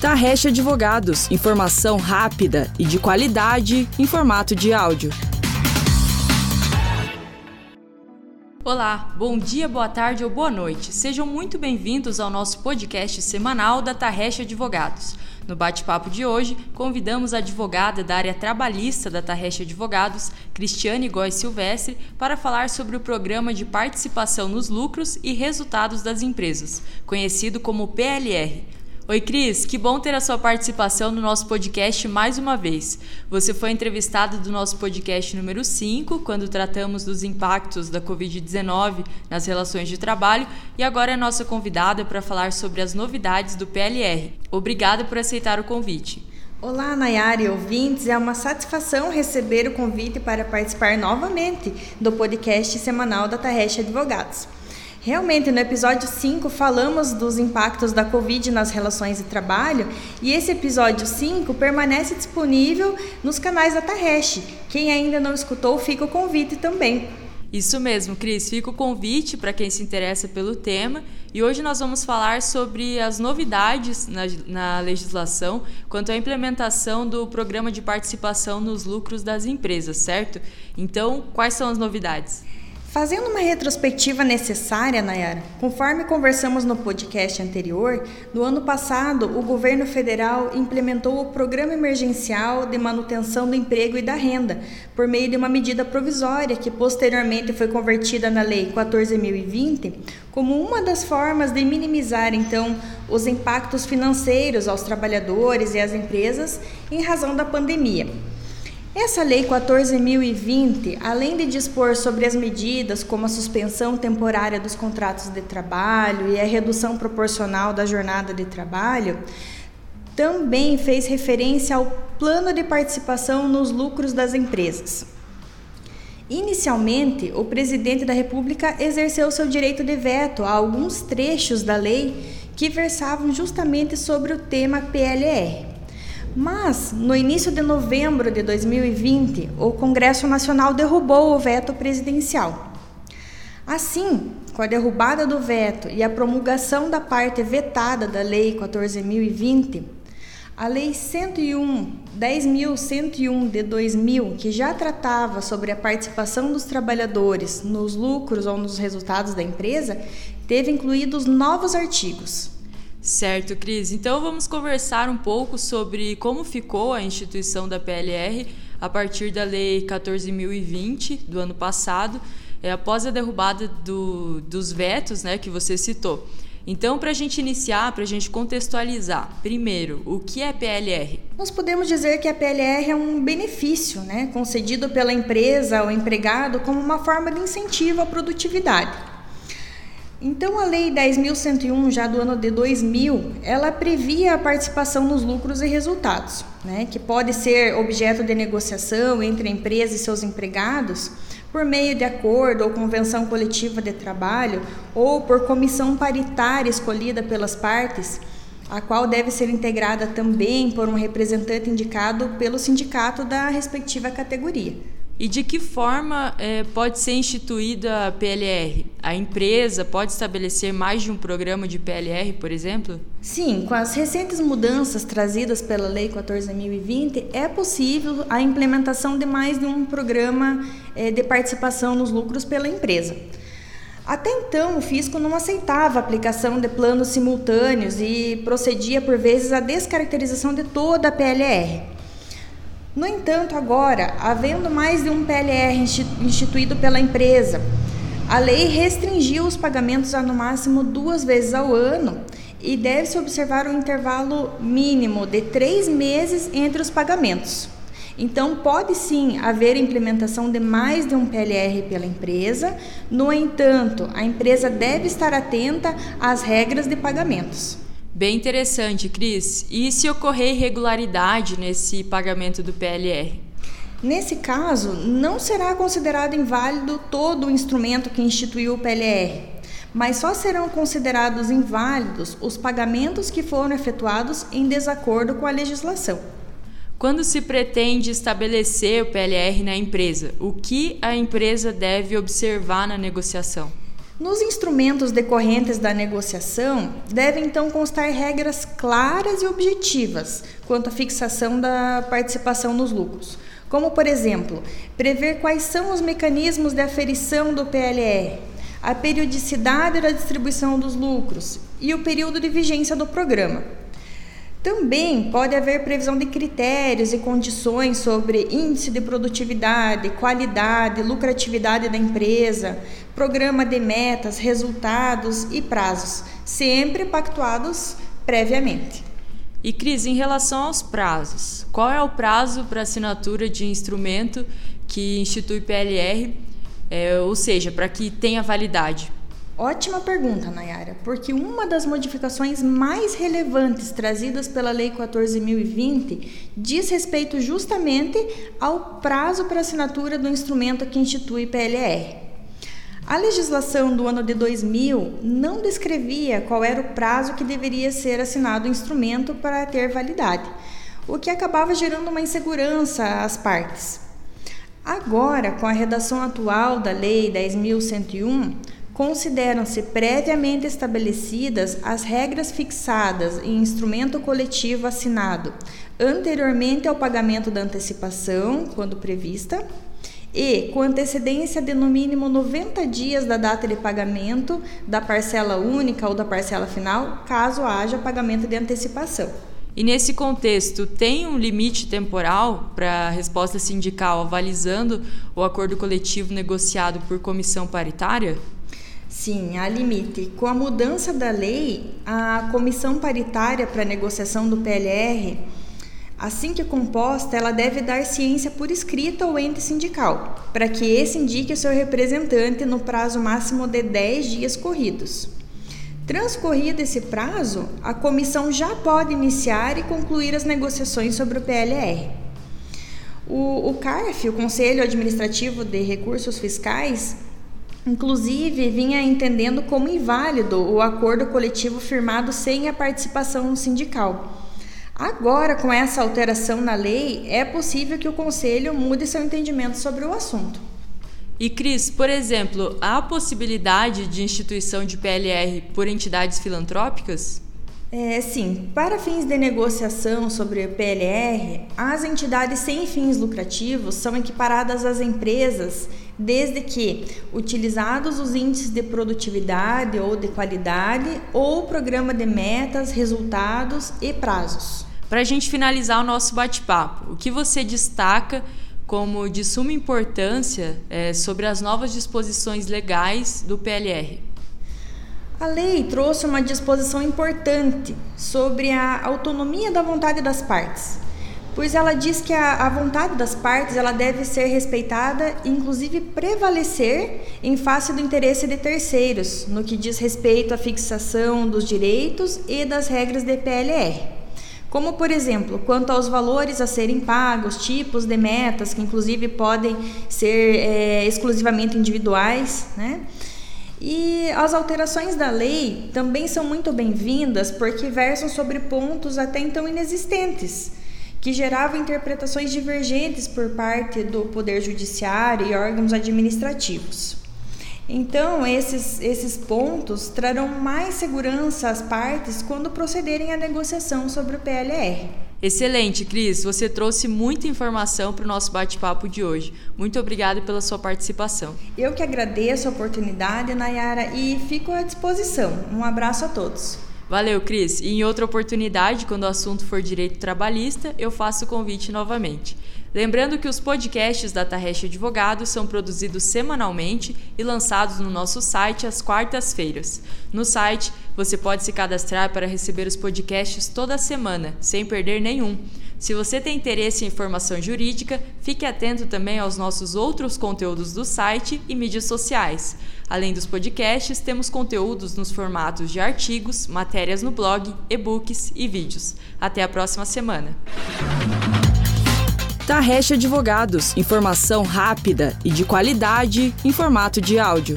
Tarrecha Advogados, informação rápida e de qualidade em formato de áudio. Olá, bom dia, boa tarde ou boa noite. Sejam muito bem-vindos ao nosso podcast semanal da Tarrecha Advogados. No bate-papo de hoje, convidamos a advogada da área trabalhista da Tarrecha Advogados, Cristiane Góes Silvestre, para falar sobre o programa de participação nos lucros e resultados das empresas, conhecido como PLR, Oi, Cris, que bom ter a sua participação no nosso podcast mais uma vez. Você foi entrevistada do nosso podcast número 5, quando tratamos dos impactos da Covid-19 nas relações de trabalho, e agora é nossa convidada para falar sobre as novidades do PLR. Obrigada por aceitar o convite. Olá, Nayara e ouvintes. É uma satisfação receber o convite para participar novamente do podcast semanal da Tarrecha Advogados. Realmente, no episódio 5 falamos dos impactos da Covid nas relações de trabalho e esse episódio 5 permanece disponível nos canais da Tarresh. Quem ainda não escutou, fica o convite também. Isso mesmo, Cris. Fica o convite para quem se interessa pelo tema. E hoje nós vamos falar sobre as novidades na, na, legislação quanto à implementação do programa de participação nos lucros das empresas, certo? Então, quais são as novidades? Fazendo uma retrospectiva necessária, Nayara, conforme conversamos no podcast anterior, no ano passado o governo federal implementou o Programa Emergencial de Manutenção do Emprego e da Renda, por meio de uma medida provisória que posteriormente foi convertida na Lei 14.020, como uma das formas de minimizar então os impactos financeiros aos trabalhadores e às empresas em razão da pandemia. Essa Lei 14.020, além de dispor sobre as medidas como a suspensão temporária dos contratos de trabalho e a redução proporcional da jornada de trabalho, também fez referência ao plano de participação nos lucros das empresas. Inicialmente, o presidente da República exerceu seu direito de veto a alguns trechos da lei que versavam justamente sobre o tema PLR. Mas, no início de novembro de 2020, o Congresso Nacional derrubou o veto presidencial. Assim, com a derrubada do veto e a promulgação da parte vetada da Lei 14.020, a Lei 101, 10.101 de 2000, que já tratava sobre a participação dos trabalhadores nos lucros ou nos resultados da empresa, teve incluídos novos artigos. Certo, Cris. Então vamos conversar um pouco sobre como ficou a instituição da PLR a partir da Lei 14.020 do ano passado, é, após a derrubada do, dos vetos né, que você citou. Então, para a gente iniciar, para a gente contextualizar, primeiro, o que é PLR? Nós podemos dizer que a PLR é um benefício né, concedido pela empresa ao empregado como uma forma de incentivo à produtividade. Então, a Lei 10.101, já do ano de 2000, ela previa a participação nos lucros e resultados, né, que pode ser objeto de negociação entre a empresa e seus empregados por meio de acordo ou convenção coletiva de trabalho ou por comissão paritária escolhida pelas partes, a qual deve ser integrada também por um representante indicado pelo sindicato da respectiva categoria. E de que forma é, pode ser instituída a PLR? A empresa pode estabelecer mais de um programa de PLR, por exemplo? Sim, com as recentes mudanças trazidas pela Lei 14.020, é possível a implementação de mais de um programa é, de participação nos lucros pela empresa. Até então, o fisco não aceitava a aplicação de planos simultâneos e procedia, por vezes, à descaracterização de toda a PLR. No entanto, agora, havendo mais de um PLR instituído pela empresa, a lei restringiu os pagamentos a no máximo duas vezes ao ano e deve-se observar um intervalo mínimo de três meses entre os pagamentos. Então, pode sim haver implementação de mais de um PLR pela empresa, no entanto, a empresa deve estar atenta às regras de pagamentos. Bem interessante, Cris. E se ocorrer irregularidade nesse pagamento do PLR? Nesse caso, não será considerado inválido todo o instrumento que instituiu o PLR, mas só serão considerados inválidos os pagamentos que foram efetuados em desacordo com a legislação. Quando se pretende estabelecer o PLR na empresa, o que a empresa deve observar na negociação? Nos instrumentos decorrentes da negociação, devem então constar regras claras e objetivas quanto à fixação da participação nos lucros, como, por exemplo, prever quais são os mecanismos de aferição do PLR, a periodicidade da distribuição dos lucros e o período de vigência do programa. Também pode haver previsão de critérios e condições sobre índice de produtividade, qualidade, lucratividade da empresa, programa de metas, resultados e prazos, sempre pactuados previamente. E Cris, em relação aos prazos, qual é o prazo para assinatura de instrumento que institui PLR, é, ou seja, para que tenha validade? Ótima pergunta, Nayara, porque uma das modificações mais relevantes trazidas pela Lei 14.020 diz respeito justamente ao prazo para assinatura do instrumento que institui PLR. A legislação do ano de 2000 não descrevia qual era o prazo que deveria ser assinado o instrumento para ter validade, o que acabava gerando uma insegurança às partes. Agora, com a redação atual da Lei 10.101, consideram-se previamente estabelecidas as regras fixadas em instrumento coletivo assinado anteriormente ao pagamento da antecipação, quando prevista, e com antecedência de no mínimo 90 dias da data de pagamento da parcela única ou da parcela final, caso haja pagamento de antecipação. E nesse contexto, tem um limite temporal para a resposta sindical avalizando o acordo coletivo negociado por comissão paritária? Sim, há limite. Com a mudança da lei, a comissão paritária para negociação do PLR, assim que composta, ela deve dar ciência por escrita ao ente sindical, para que esse indique o seu representante no prazo máximo de 10 dias corridos. Transcorrido esse prazo, a comissão já pode iniciar e concluir as negociações sobre o PLR. O, o CARF, o Conselho Administrativo de Recursos Fiscais, Inclusive, vinha entendendo como inválido o acordo coletivo firmado sem a participação sindical. Agora, com essa alteração na lei, é possível que o Conselho mude seu entendimento sobre o assunto. E, Cris, por exemplo, há possibilidade de instituição de PLR por entidades filantrópicas? É, sim, para fins de negociação sobre PLR, as entidades sem fins lucrativos são equiparadas às empresas desde que utilizados os índices de produtividade ou de qualidade ou programa de metas, resultados e prazos. Para a gente finalizar o nosso bate-papo, o que você destaca como de suma importância é, sobre as novas disposições legais do PLR? A lei trouxe uma disposição importante sobre a autonomia da vontade das partes, pois ela diz que a, a, vontade das partes ela deve ser respeitada inclusive prevalecer em face do interesse de terceiros, no que diz respeito à fixação dos direitos e das regras de PLR. Como, por exemplo, quanto aos valores a serem pagos, tipos de metas, que inclusive podem ser é, exclusivamente individuais, né? E as alterações da lei também são muito bem-vindas porque versam sobre pontos até então inexistentes, que geravam interpretações divergentes por parte do Poder Judiciário e órgãos administrativos. Então, esses, esses pontos trarão mais segurança às partes quando procederem à negociação sobre o PLR. Excelente, Cris. Você trouxe muita informação para o nosso bate-papo de hoje. Muito obrigada pela sua participação. Eu que agradeço a oportunidade, Nayara, e fico à disposição. Um abraço a todos. Valeu, Cris. E em outra oportunidade, quando o assunto for direito trabalhista, eu faço o convite novamente. Lembrando que os podcasts da Tarrecha Advogados são produzidos semanalmente e lançados no nosso site às quartas-feiras. No site, você pode se cadastrar para receber os podcasts toda semana, sem perder nenhum. Se você tem interesse em informação jurídica, fique atento também aos nossos outros conteúdos do site e mídias sociais. Além dos podcasts, temos conteúdos nos formatos de artigos, matérias no blog, e-books e vídeos. Até a próxima semana! Tarrecha Advogados. Informação rápida e de qualidade em formato de áudio.